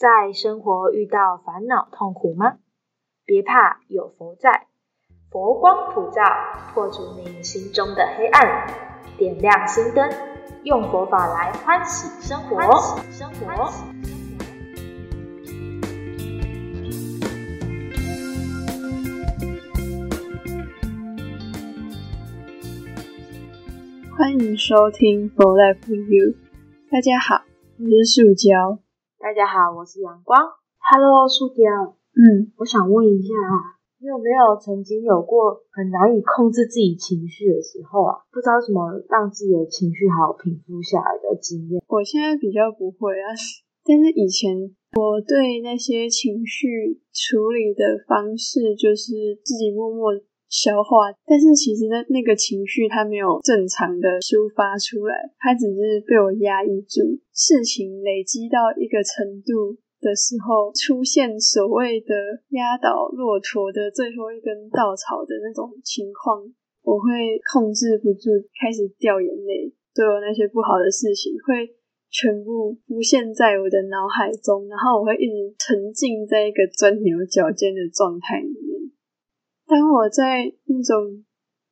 在生活遇到烦恼痛苦吗？别怕，有佛在，佛光普照，破除你心中的黑暗，点亮心灯，用佛法来欢喜生活。欢。迎收听《For Life with You》。大家好，我是塑胶。大家好，我是阳光。Hello，树雕。嗯，我想问一下啊，你有没有曾经有过很难以控制自己情绪的时候啊？不知道怎么让自己的情绪好平复下来的经验？我现在比较不会啊，但是以前我对那些情绪处理的方式就是自己默默。消化，但是其实那那个情绪它没有正常的抒发出来，它只是被我压抑住。事情累积到一个程度的时候，出现所谓的压倒骆驼的最后一根稻草的那种情况，我会控制不住，开始掉眼泪。对我那些不好的事情，会全部浮现在我的脑海中，然后我会一直沉浸在一个钻牛角尖的状态里面。当我在那种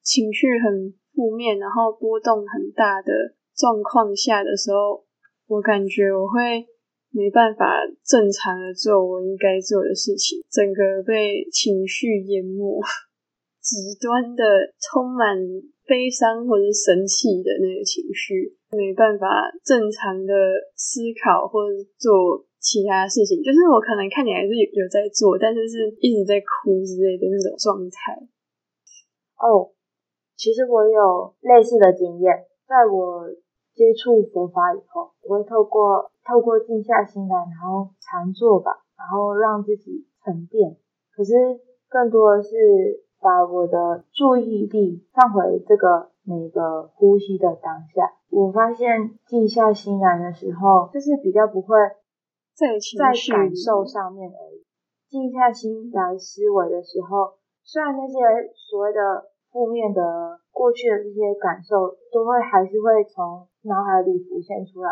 情绪很负面，然后波动很大的状况下的时候，我感觉我会没办法正常的做我应该做的事情，整个被情绪淹没，极端的充满悲伤或者生气的那个情绪，没办法正常的思考或者做。其他事情，就是我可能看你还是有在做，但是是一直在哭之类的那种状态。哦，其实我有类似的经验，在我接触佛法以后，我会透过透过静下心来，然后禅坐吧，然后让自己沉淀。可是更多的是把我的注意力放回这个每个呼吸的当下。我发现静下心来的时候，就是比较不会。在感受上面而已，静下心来思维的时候，虽然那些所谓的负面的过去的这些感受，都会还是会从脑海里浮现出来，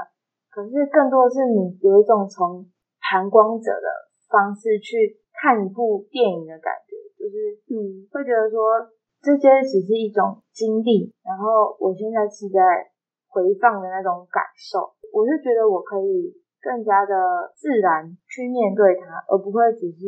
可是更多的是你有一种从旁观者的方式去看一部电影的感觉，就是嗯，会觉得说这些只是一种经历，然后我现在是在回放的那种感受，我是觉得我可以。更加的自然去面对它，而不会只是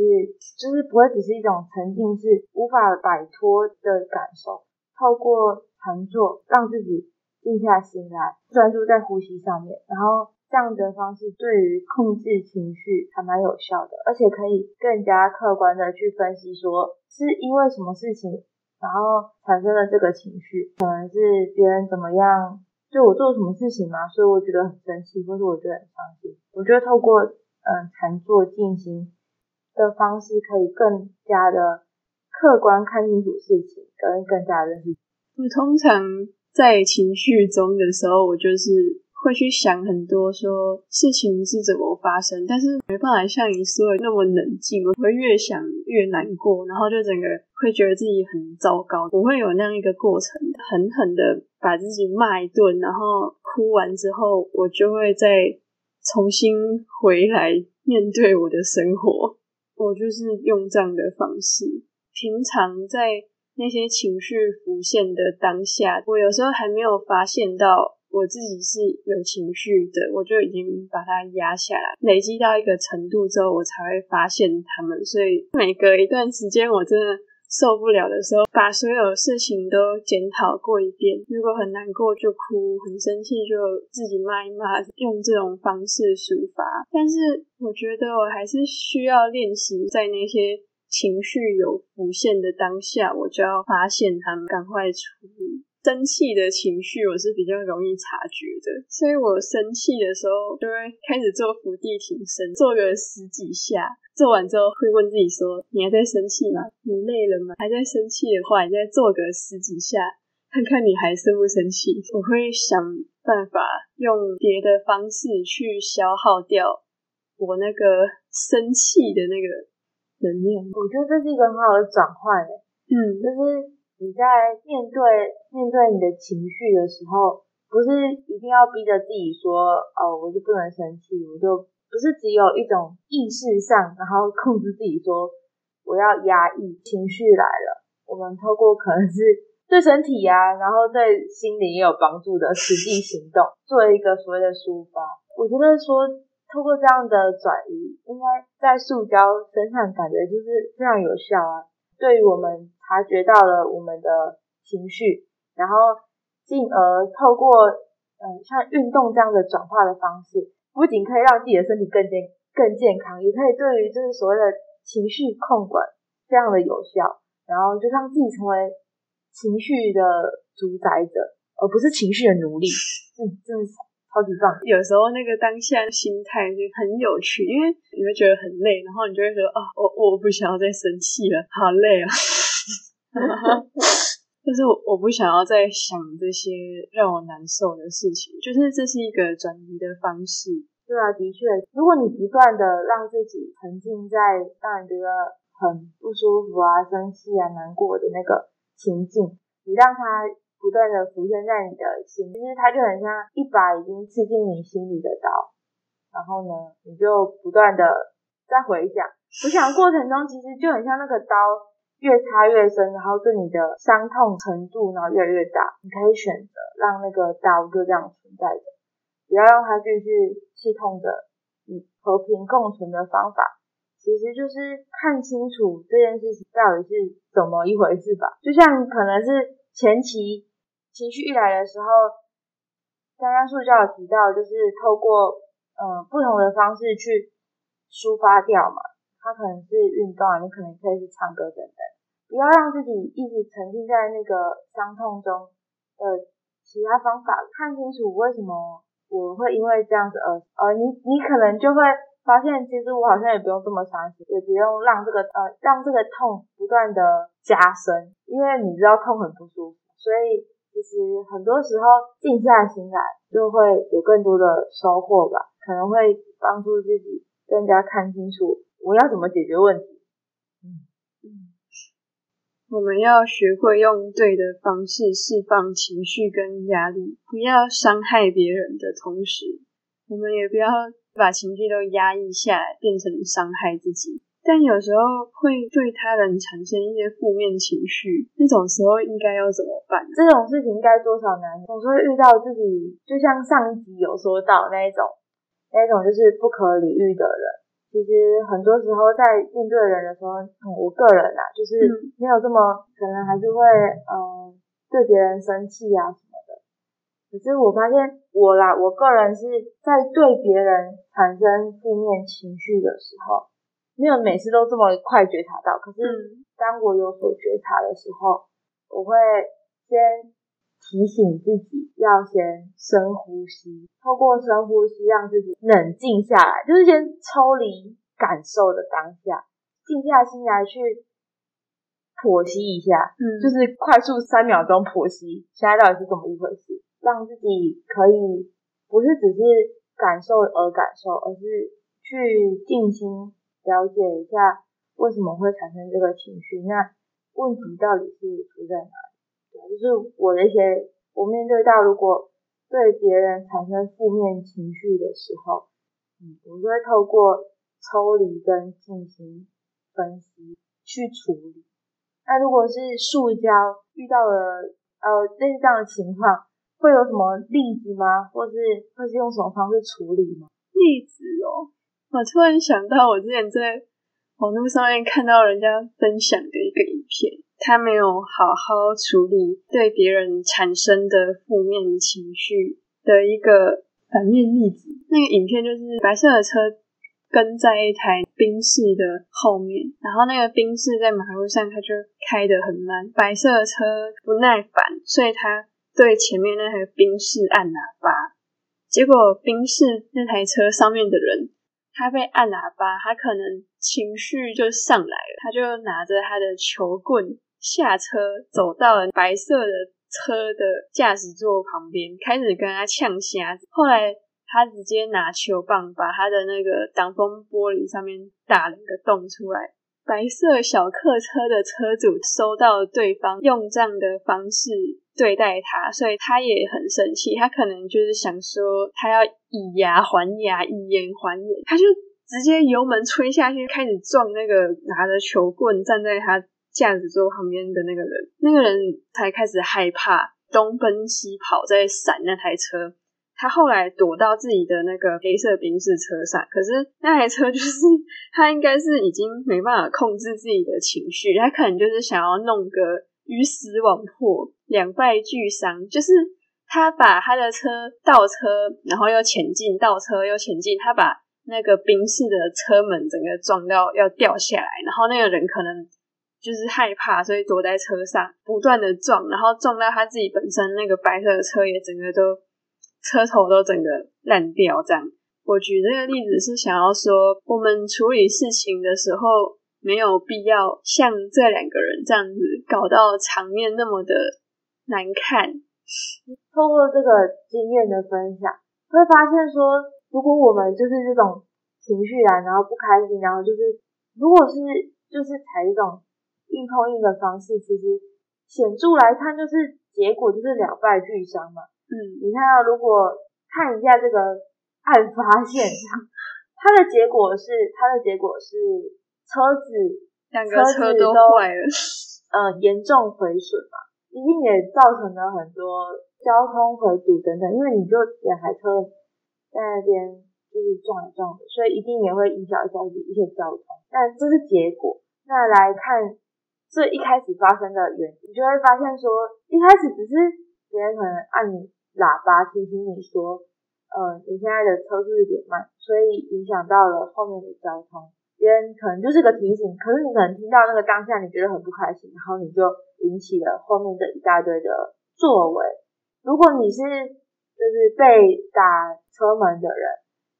就是不会只是一种沉浸式无法摆脱的感受。透过禅坐，让自己静下心来，专注在呼吸上面，然后这样的方式对于控制情绪还蛮有效的，而且可以更加客观的去分析，说是因为什么事情，然后产生了这个情绪，可能是别人怎么样。就我做了什么事情嘛，所以我觉得很生气，或者我觉得很伤心。我觉得透过嗯禅坐静心的方式，可以更加的客观看清楚事情，跟更加认识。我通常在情绪中的时候，我就是。会去想很多，说事情是怎么发生，但是没办法像你说的那么冷静。我会越想越难过，然后就整个会觉得自己很糟糕。我会有那样一个过程，狠狠的把自己骂一顿，然后哭完之后，我就会再重新回来面对我的生活。我就是用这样的方式。平常在那些情绪浮现的当下，我有时候还没有发现到。我自己是有情绪的，我就已经把它压下来，累积到一个程度之后，我才会发现他们。所以每隔一段时间，我真的受不了的时候，把所有事情都检讨过一遍。如果很难过就哭，很生气就自己骂一骂，用这种方式抒发。但是我觉得我还是需要练习，在那些情绪有浮现的当下，我就要发现他们，赶快处理。生气的情绪，我是比较容易察觉的，所以我生气的时候就会开始做伏地挺身，做个十几下，做完之后会问自己说：“你还在生气吗？你累了吗？还在生气的话，你再做个十几下，看看你还生不生气。”我会想办法用别的方式去消耗掉我那个生气的那个能量。我觉得这是一个很好的转换，嗯，就是。你在面对面对你的情绪的时候，不是一定要逼着自己说，哦，我就不能生气，我就不是只有一种意识上，然后控制自己说我要压抑情绪来了。我们透过可能是对身体啊，然后对心灵也有帮助的实际行动，做一个所谓的抒发。我觉得说透过这样的转移，应该在塑胶身上感觉就是非常有效啊。对于我们察觉到了我们的情绪，然后进而透过嗯像运动这样的转化的方式。不仅可以让自己的身体更健更健康，也可以对于就是所谓的情绪控管非常的有效，然后就让自己成为情绪的主宰者，而不是情绪的奴隶。嗯，真的是超级棒。有时候那个当下心态就很有趣，因为你会觉得很累，然后你就会说啊，我我不想要再生气了，好累啊。就是我我不想要再想这些让我难受的事情，就是这是一个转移的方式。对啊，的确，如果你不断的让自己沉浸在让你觉得很不舒服啊、生气啊、难过的那个情境，你让它不断的浮现在你的心，其实它就很像一把已经刺进你心里的刀。然后呢，你就不断的在回想，回想过程中，其实就很像那个刀。越插越深，然后对你的伤痛程度呢越来越大，你可以选择让那个刀就这样存在着，不要让它继续刺痛着。以和平共存的方法，其实就是看清楚这件事情到底是怎么一回事吧。就像可能是前期情绪一来的时候，刚刚塑教有提到，就是透过嗯不同的方式去抒发掉嘛。它可能是运动啊，你可能可以是唱歌等等，不要让自己一直沉浸在那个伤痛中的其他方法，看清楚为什么我会因为这样子而呃，你你可能就会发现，其实我好像也不用这么伤心，也不用让这个呃让这个痛不断的加深，因为你知道痛很不舒服，所以其实很多时候静下心来就会有更多的收获吧，可能会帮助自己更加看清楚。我要怎么解决问题？嗯嗯，我们要学会用对的方式释放情绪跟压力，不要伤害别人的同时，我们也不要把情绪都压抑下来，变成伤害自己。但有时候会对他人产生一些负面情绪，那种时候应该要怎么办？这种事情该多少难，总是会遇到自己，就像上一集有说到那一种，那一种就是不可理喻的人。其实很多时候在面对人的时候，我个人啊，就是没有这么可能还是会嗯对别人生气啊什么的。可是我发现我啦，我个人是在对别人产生负面情绪的时候，没有每次都这么快觉察到。可是当我有所觉察的时候，我会先。提醒自己要先深呼吸，透过深呼吸让自己冷静下来，就是先抽离感受的当下，静下心来去剖析一下，嗯，就是快速三秒钟剖析现在到底是怎么一回事，让自己可以不是只是感受而感受，而是去静心了解一下为什么会产生这个情绪，那问题到底是出在哪？就是我的一些，我面对到如果对别人产生负面情绪的时候，嗯，我就会透过抽离跟进行分析去处理。那如果是塑胶遇到了呃类似这样的情况，会有什么例子吗？或是会是用什么方式处理吗？例子哦，我突然想到我之前在网络上面看到人家分享的一个影片。他没有好好处理对别人产生的负面情绪的一个反面例子。那个影片就是白色的车跟在一台宾士的后面，然后那个宾士在马路上，他就开得很慢。白色的车不耐烦，所以他对前面那台宾士按喇叭，结果宾士那台车上面的人。他被按喇叭，他可能情绪就上来了，他就拿着他的球棍下车，走到了白色的车的驾驶座旁边，开始跟他呛瞎子。后来他直接拿球棒把他的那个挡风玻璃上面打了个洞出来，白色小客车的车主收到对方用这样的方式对待他，所以他也很生气。他可能就是想说，他要以牙还牙，以眼还眼，他就直接油门吹下去，开始撞那个拿着球棍站在他驾驶座旁边的那个人。那个人才开始害怕，东奔西跑在闪那台车。他后来躲到自己的那个黑色宾士车上，可是那台车就是他应该是已经没办法控制自己的情绪，他可能就是想要弄个鱼死网破、两败俱伤，就是他把他的车倒车，然后又前进，倒车又前进，他把那个宾士的车门整个撞到要掉下来，然后那个人可能就是害怕，所以躲在车上不断的撞，然后撞到他自己本身那个白色的车也整个都。车头都整个烂掉，这样。我举这个例子是想要说，我们处理事情的时候，没有必要像这两个人这样子搞到场面那么的难看。通过这个经验的分享，会发现说，如果我们就是这种情绪来，然后不开心，然后就是如果是就是采这种硬碰硬的方式，其实显著来看，就是结果就是两败俱伤嘛。嗯，你看到如果看一下这个案发现场，它的结果是它的结果是车子两个车都坏了，呃，严重毁损嘛，一定也造成了很多交通回堵等等，因为你就两台车在那边就是撞来撞的，所以一定也会影响一下一些交通。那这是结果，那来看这一开始发生的原因，你就会发现说一开始只是别人可能按你。喇叭提醒你说，呃，你现在的车速有点慢，所以影响到了后面的交通。别人可能就是个提醒，可是你可能听到那个当下，你觉得很不开心，然后你就引起了后面这一大堆的作为。如果你是就是被打车门的人，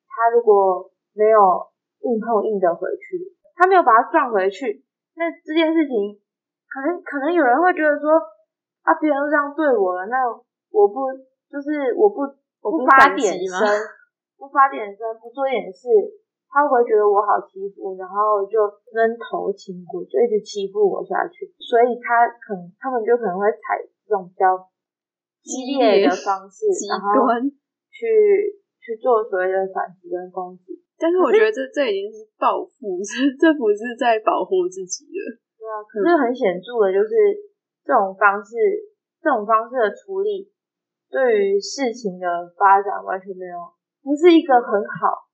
他如果没有硬碰硬的回去，他没有把他撞回去，那这件事情可能可能有人会觉得说，啊，别人都这样对我了，那我不。就是我不不发点声，不发点声，不做点事，他会不会觉得我好欺负，然后就扔头轻骨，就一直欺负我下去？所以他可能他们就可能会采这种比较激烈的方式，然后去去做所谓的反击跟攻击。但是我觉得这这已经是报复，这不是在保护自己了。对啊，可是很显著的就是这种方式，这种方式的处理。对于事情的发展完全没有，不是一个很好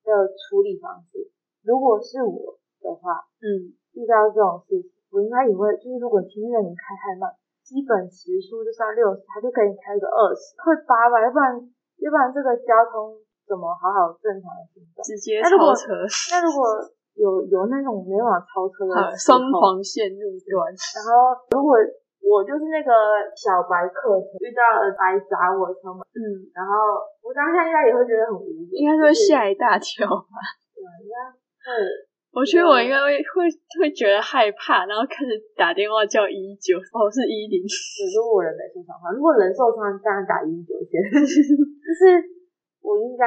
的处理方式。如果是我的话，嗯，遇到这种事情，我应该也会，就是如果前面的人开太慢，基本时速就算六十，他就可以开个二十，会八吧，要不然要不然这个交通怎么好好正常的行走？直接超车。那如果有有那种没办法超车的双黄线路段，然后如果。我就是那个小白客遇到了白砸我车门，嗯，然后我当下应该也会觉得很无语，应该会吓一大跳吧？对，应该会。我觉得我应该会会会觉得害怕，然后开始打电话叫一九，哦，是一零。如果人没受伤的话，如果人受伤，当然打一九先。就是我应该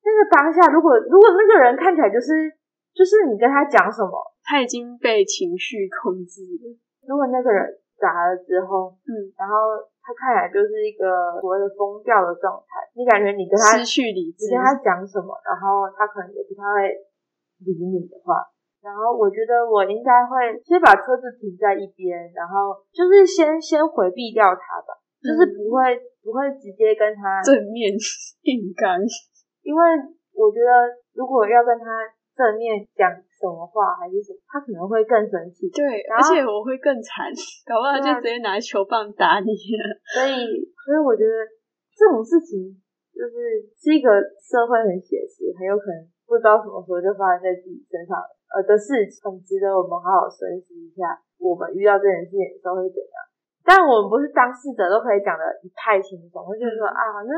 那个当下，如果如果那个人看起来就是就是你跟他讲什么，他已经被情绪控制了。如果那个人。砸了之后，嗯，然后他看起来就是一个所谓的疯掉的状态。你感觉你跟他失去理智，你跟他讲什么，然后他可能也不太会理你的话。然后我觉得我应该会先把车子停在一边，然后就是先先回避掉他吧，就是不会不会直接跟他正面硬刚，因为我觉得如果要跟他。正面讲什么话还是什么，他可能会更生气。对，而且我会更惨，搞不好就直接拿球棒打你了。所以，所以我觉得这种事情就是是一个社会很写实，很有可能不知道什么时候就发生在自己身上呃的事情，很值得我们好好深思一下。我们遇到这件事情的时候会怎样？但我们不是当事者都可以讲的一派轻松，我就是说啊，反正。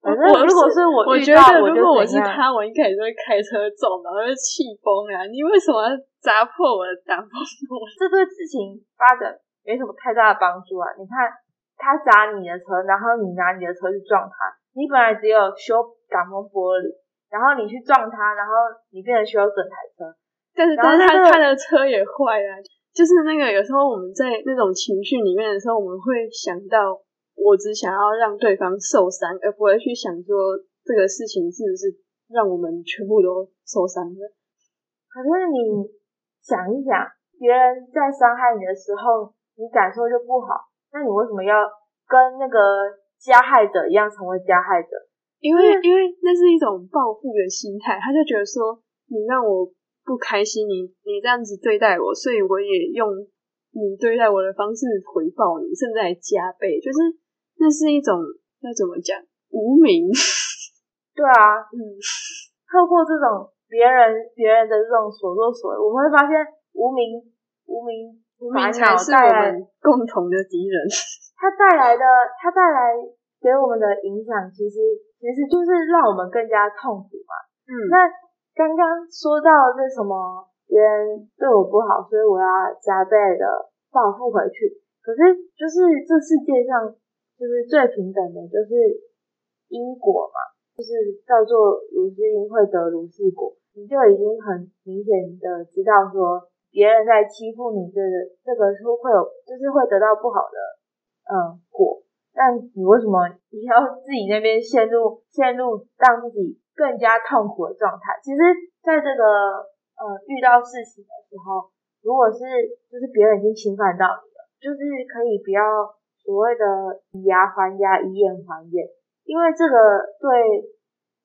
反正如果是我遇到，如果我是他，我一开始就会开车撞，然后就气疯啊！你为什么要砸破我的挡风玻璃？这对事情发展没什么太大的帮助啊！你看他砸你的车，然后你拿你的车去撞他，你本来只有修挡风玻璃，然后你去撞他，然后你变成修整台车，但是但是他、那个他的车也坏了，就是那个有时候我们在那种情绪里面的时候，我们会想到我只想要让对方受伤，而不会去想说这个事情是不是让我们全部都受伤了。可是你想一想，别人在伤害你的时候，你感受就不好，那你为什么要跟那个加害者一样成为加害者？因为因为那是一种报复的心态，他就觉得说你让我不开心，你你这样子对待我，所以我也用你对待我的方式回报你，甚至还加倍，就是那是一种要怎么讲无名，对啊，嗯，透过这种别人别人的这种所作所为，我们会发现无名无名无名才是我们共同的敌人。它带来的它带来给我们的影响，其实其实就是让我们更加痛苦嘛。嗯，那刚刚说到这什么别人对我不好，所以我要加倍的报复回去。可是就是这世界上就是最平等的，就是因果嘛，就是叫做如是因会得如是果，你就已经很明显的知道说别人在欺负你，这个这个是会有，就是会得到不好的嗯果。但你为什么你要自己那边陷入陷入让自己更加痛苦的状态？其实，在这个呃遇到事情的时候，如果是就是别人已经侵犯到你了，就是可以不要所谓的以牙还牙，以眼还眼，因为这个对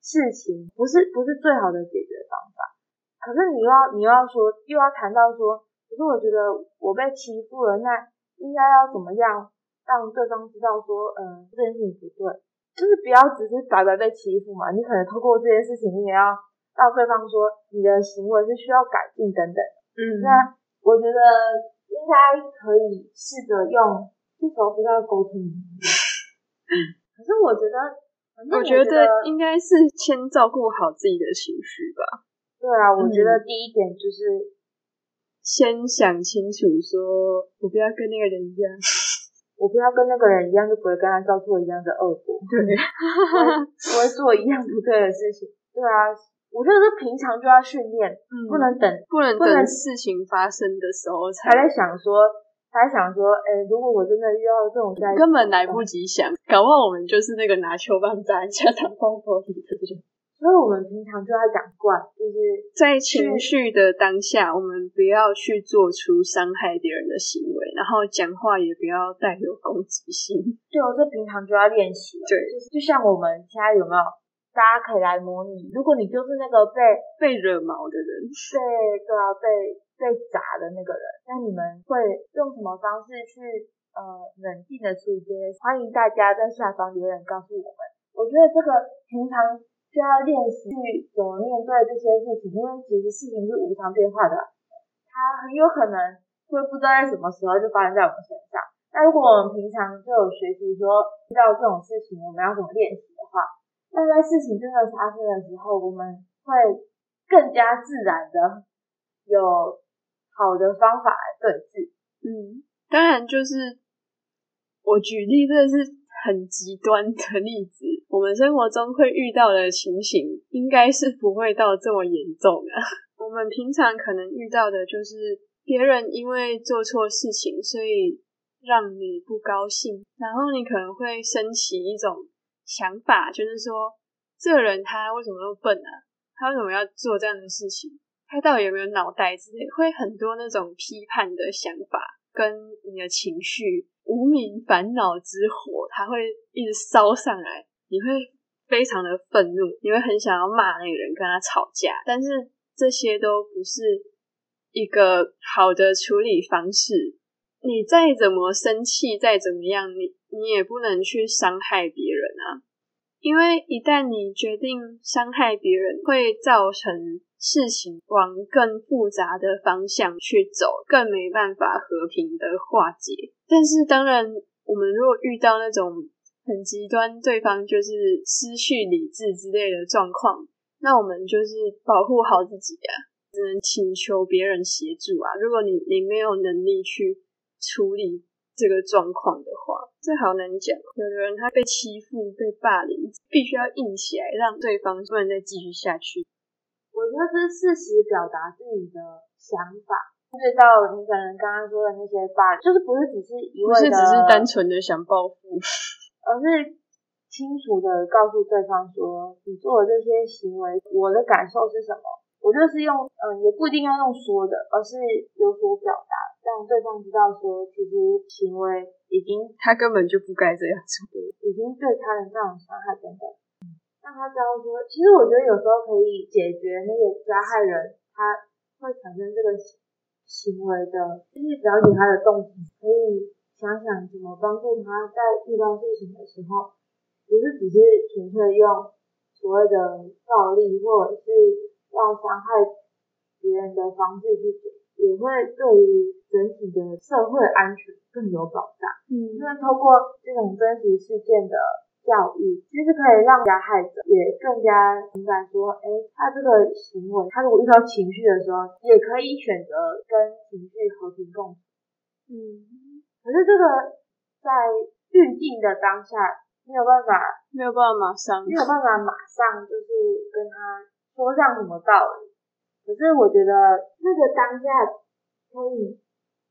事情不是不是最好的解决方法。可是你又要你又要说又要谈到说，可是我觉得我被欺负了，那应该要怎么样？让对方知道说，嗯，这件事情不对，就是不要只是白白被欺负嘛。你可能透过这件事情，你也要让对方说，你的行为是需要改进等等。嗯那我觉得应该可以试着用，这时候不知道沟通。嗯，可是我觉得，我觉得得应该是先照顾好自己的情绪吧，对啊，我觉得嗯第一点就是，先想清楚说，我不要跟那个人一样。我不要跟那个人一样，就不会跟他照做一样的恶果。对，不会做一样不对的事情。对啊，我觉得是平常就要训练，嗯不能等不能等事情发生的时候才还在想说，他在想说，哎、如果我真的遇到这种灾，根本来不及想，搞不好我们就是那个拿球棒砸人家挡风玻璃的人。所以我们平常就要讲惯，就是在情绪的当下，我们不要去做出伤害别人的行为，然后讲话也不要带有攻击性。对我这平常就要练习。对，就是就像我们现在有没有，大家可以来模拟，如果你就是那个被被惹毛的人，被对啊被被砸的那个人，那你们会用什么方式去呃冷静的处理这些事？欢迎大家在下方留言告诉我们。我觉得这个平常就要练习去怎么面对这些事情，因为其实事情是无常变化的，它很有可能会不知道在什么时候就发生在我们身上。那如果我们平常就有学习说遇到这种事情我们要怎么练习的话，那在事情真的发生的时候，我们会更加自然的有好的方法来对峙。嗯，当然就是我举例，这是很极端的例子。我们生活中会遇到的情形，应该是不会到这么严重啊。我们平常可能遇到的就是别人因为做错事情，所以让你不高兴，然后你可能会升起一种想法，就是说这个人他为什么那么笨啊？他为什么要做这样的事情？他到底有没有脑袋之类？会很多那种批判的想法，跟你的情绪、无名烦恼之火，它会一直烧上来，你会非常的愤怒，你会很想要骂那个人，跟他吵架，但是这些都不是一个好的处理方式。你再怎么生气，再怎么样，你你也不能去伤害别人啊，因为一旦你决定伤害别人，会造成事情往更复杂的方向去走，更没办法和平的化解。但是当然，我们如果遇到那种很极端，对方就是失去理智之类的状况，那我们就是保护好自己啊，只能请求别人协助啊。如果你你没有能力去处理这个状况的话，这好难讲。有的人他被欺负、被霸凌，必须要硬起来，让对方不能再继续下去。我觉得是事实表达自己的想法，对到你可能刚刚说的那些霸，就是不是只是一味的，不是只是单纯的想报复，而是清楚的告诉对方说，你做的这些行为，我的感受是什么。我就是用，嗯，也不一定要用说的，而是有所表达，让对方知道说，其实行为已经他根本就不该这样做，已经对他人造成伤害等等。让他知道说，其实我觉得有时候可以解决那个加害人他会产生这个行为的，就是了解他的动机，可以想想怎么帮助他在遇到事情的时候，不是只是纯粹用所谓的暴力或者是。要伤害别人的方式去解，也会对于整体的社会安全更有保障。嗯，因为通过这种真实事件的教育，其实可以让加害者也更加明白说，哎，他这个行为，他如果遇到情绪的时候，也可以选择跟情绪和平共处。嗯，可是这个在预定的当下，没有办法，没有办法马上，没有办法马上就是跟他。说上什么道理？可是我觉得那个当下可以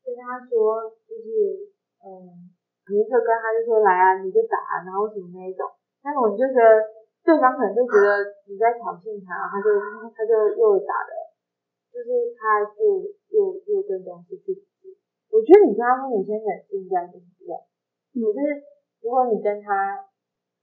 跟他说，就是嗯，你一个跟他就说来啊，你就打，然后什么那一种，那种你就觉得对方可能就觉得你在挑衅他，他就他就又打的，就是他就又又跟东西去。我觉得你跟他说你先冷静一下，对不对？可是如果你跟他。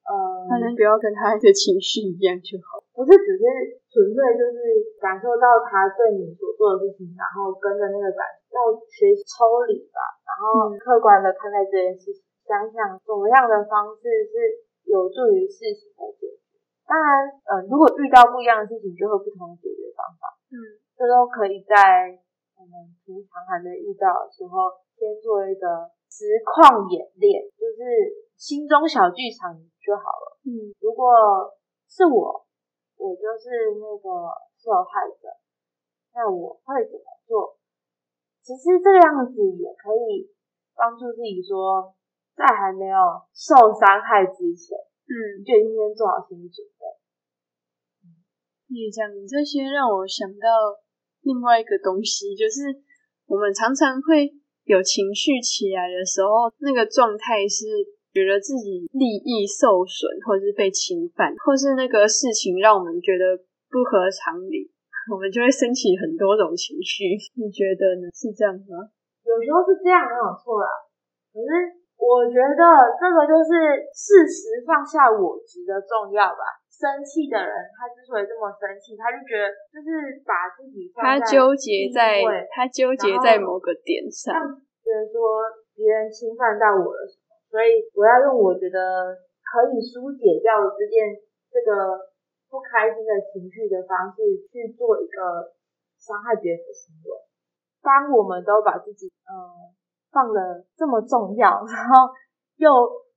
呃，反正不要跟他的情绪一样就好，不是只是纯粹就是感受到他对你所做的事情，然后跟着那个感，要学习抽离吧，然后客观的看待这件事情，想想怎么样的方式是有助于事情的解决。当然，呃，如果遇到不一样的事情，就会不同的解决方法。嗯，这都可以在我们平常还没遇到的时候，先做一个实况演练，就是心中小剧场。就好了。嗯，如果是我，我就是那个受害者，那我会怎么做？其实这个样子也可以帮助自己说，在还没有受伤害之前，嗯，就应该做好心理准备。你讲这些让我想到另外一个东西，就是我们常常会有情绪起来的时候，那个状态是。觉得自己利益受损，或是被侵犯，或是那个事情让我们觉得不合常理，我们就会升起很多种情绪。你觉得呢？是这样吗？有时候是这样，没有错啦。可是我觉得这个就是事实放下我执的重要吧。生气的人，他之所以这么生气，他就觉得就是把自己他纠结在他纠结在某个点上，觉得说别人侵犯到我了。所以我要用我觉得可以疏解掉这件这个不开心的情绪的方式去做一个伤害别人的行为。当我们都把自己嗯放的这么重要，然后又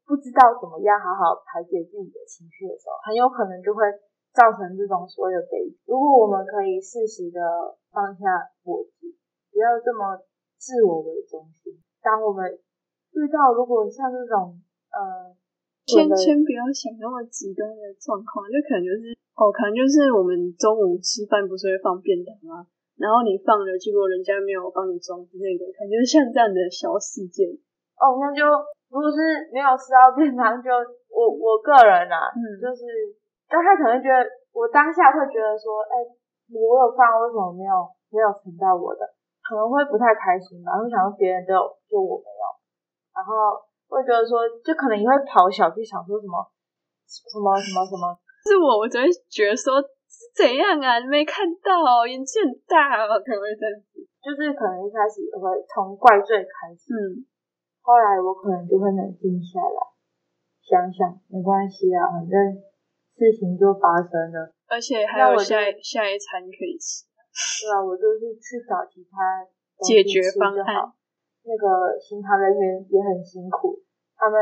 不知道怎么样好好排解自己的情绪的时候，很有可能就会造成这种所有悲剧。如果我们可以适时的放下我执，不要这么自我为中心，当我们。遇到如果像这种呃，先先不要想那么极端的状况，就可能就是哦，可能就是我们中午吃饭不是会放便当吗？然后你放了，结果人家没有帮你装之类的，可能就是像这样的小事件。哦，那就如果是没有吃到便当，就我我个人啊，嗯，就是但他可能觉得我当下会觉得说，哎，我有放，为什么没有没有存到我的？可能会不太开心吧，会想说别人都有，就我没有。然后会觉得说，就可能也会跑小去想说什么什么什么什么，是我，我只会觉得说是怎样啊？你没看到，眼睛很大，可能会这样子。就是可能一开始也会从怪罪开始，嗯，后来我可能就会冷静下来，想想没关系啊，反正事情就发生了，而且还有下下一餐可以吃。对啊，我就是去找其他解决方案。那个行堂人员也很辛苦，他们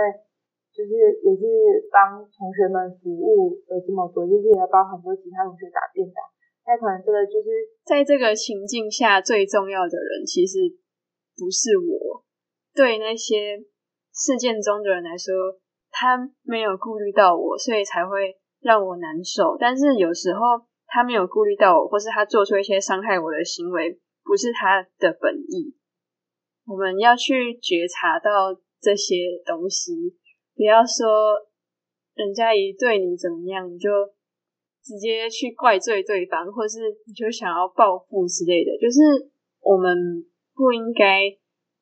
就是也是帮同学们服务了这么多，就是也帮很多其他同学打便当。那可能这个就是在这个情境下最重要的人，其实不是我。对那些事件中的人来说，他没有顾虑到我，所以才会让我难受。但是有时候他没有顾虑到我，或是他做出一些伤害我的行为，不是他的本意。我们要去觉察到这些东西，不要说人家一对你怎么样，你就直接去怪罪对方，或是你就想要报复之类的。就是我们不应该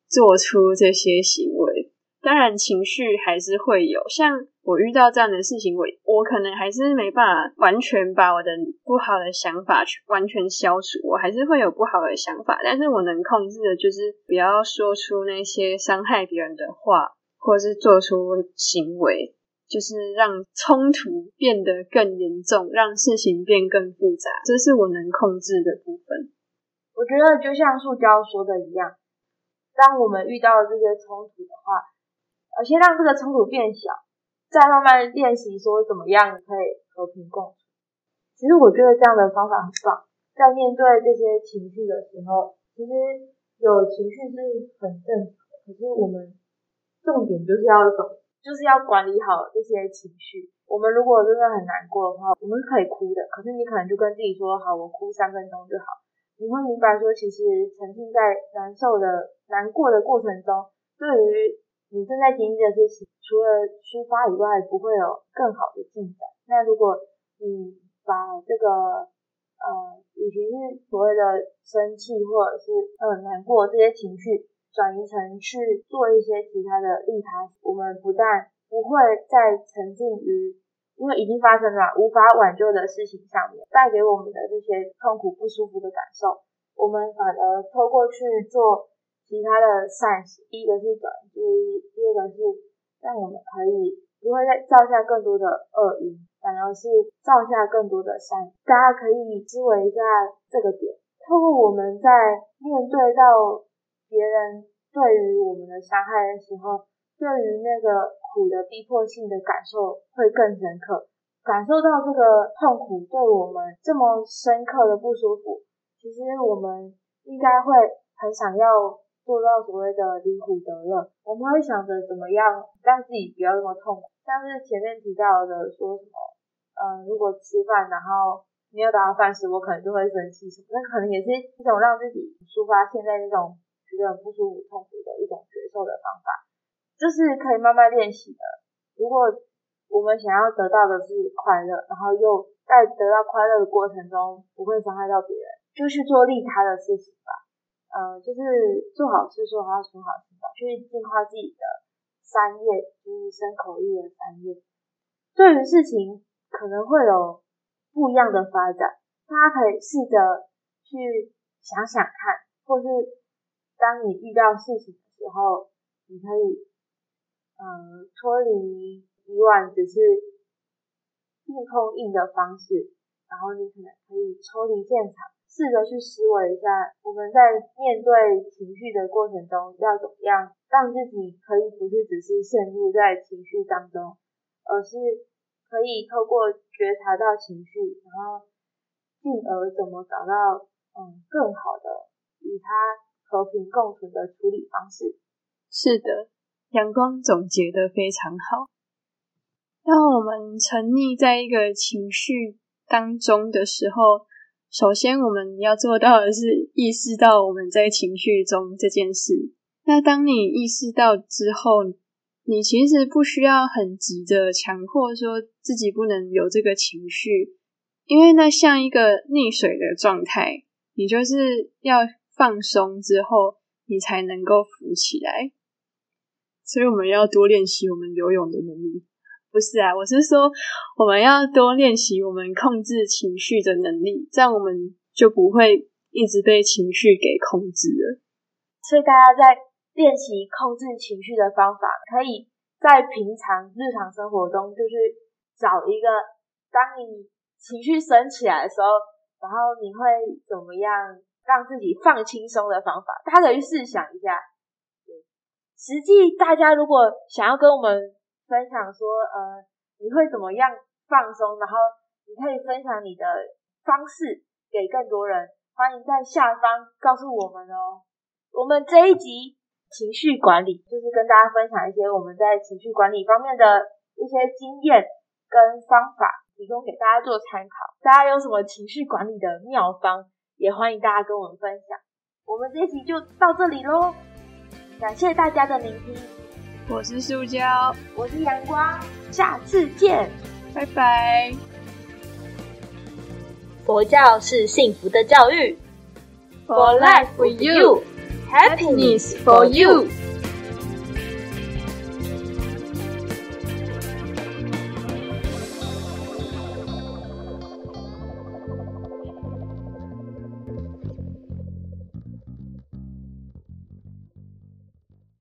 做出这些行为。当然，情绪还是会有，像。我遇到这样的事情，我我可能还是没办法完全把我的不好的想法去完全消除，我还是会有不好的想法，但是我能控制的就是不要说出那些伤害别人的话，或是做出行为，就是让冲突变得更严重，让事情变更复杂，这是我能控制的部分。我觉得就像塑胶说的一样，当我们遇到这些冲突的话，而先让这个冲突变小。再慢慢练习说怎么样可以和平共处。其实我觉得这样的方法很棒。在面对这些情绪的时候，其实有情绪是很正常的。可是我们重点就是要怎，就是要管理好这些情绪。我们如果真的很难过的话，我们是可以哭的。可是你可能就跟自己说好，我哭三分钟就好。你会明白说，其实沉浸在难受的难过的过程中，对于你正在经历的事情。除了抒发以外，不会有更好的进展。那如果你把这个呃，与其是所谓的生气或者是呃难过这些情绪，转移成去做一些其他的利他，我们不但不会再沉浸于因为已经发生了无法挽救的事情上面，带给我们的这些痛苦不舒服的感受，我们反而透过去做其他的善事，第一个是转移注意力，第二个是。让我们可以不会再造下更多的恶因，反而是造下更多的善。大家可以思维一下这个点。透过我们在面对到别人对于我们的伤害的时候，对于那个苦的逼迫性的感受会更深刻。感受到这个痛苦对我们这么深刻的不舒服，其实我们应该会很想要。做到所谓的离苦得乐，我们会想着怎么样让自己不要那么痛苦。像是前面提到的，说什么，嗯，如果吃饭然后没有打到饭时，我可能就会生气什么，那可能也是一种让自己抒发现在那种觉得很不舒服、痛苦的一种觉受的方法。就是可以慢慢练习的。如果我们想要得到的是快乐，然后又在得到快乐的过程中不会伤害到别人，就去做利他的事情吧。呃，就是做好事，说好说好听话，去净化自己的三业，就是身口意的三业。对于事情可能会有不一样的发展，大家可以试着去想想看，或是当你遇到事情的时候，你可以嗯脱离以往只是硬碰硬的方式，然后你可能可以抽离现场。试着去思维一下，我们在面对情绪的过程中要怎么样让自己可以不是只是陷入在情绪当中，而是可以透过觉察到情绪，然后进而怎么找到嗯更好的与它和平共存的处理方式。是的，阳光总结的非常好。当我们沉溺在一个情绪当中的时候，首先，我们要做到的是意识到我们在情绪中这件事。那当你意识到之后，你其实不需要很急着强迫说自己不能有这个情绪，因为那像一个溺水的状态，你就是要放松之后，你才能够浮起来。所以，我们要多练习我们游泳的能力。不是啊，我是说，我们要多练习我们控制情绪的能力，这样我们就不会一直被情绪给控制了。所以大家在练习控制情绪的方法，可以在平常日常生活中，就是找一个当你情绪升起来的时候，然后你会怎么样让自己放轻松的方法。大家可以试想一下，实际大家如果想要跟我们。分享说，呃，你会怎么样放松？然后你可以分享你的方式给更多人，欢迎在下方告诉我们哦。我们这一集情绪管理，就是跟大家分享一些我们在情绪管理方面的一些经验跟方法，提供给大家做参考。大家有什么情绪管理的妙方，也欢迎大家跟我们分享。我们这期就到这里喽，感谢大家的聆听。我是塑胶，我是阳光，下次见，拜拜。佛教是幸福的教育，For life for you, happiness for you。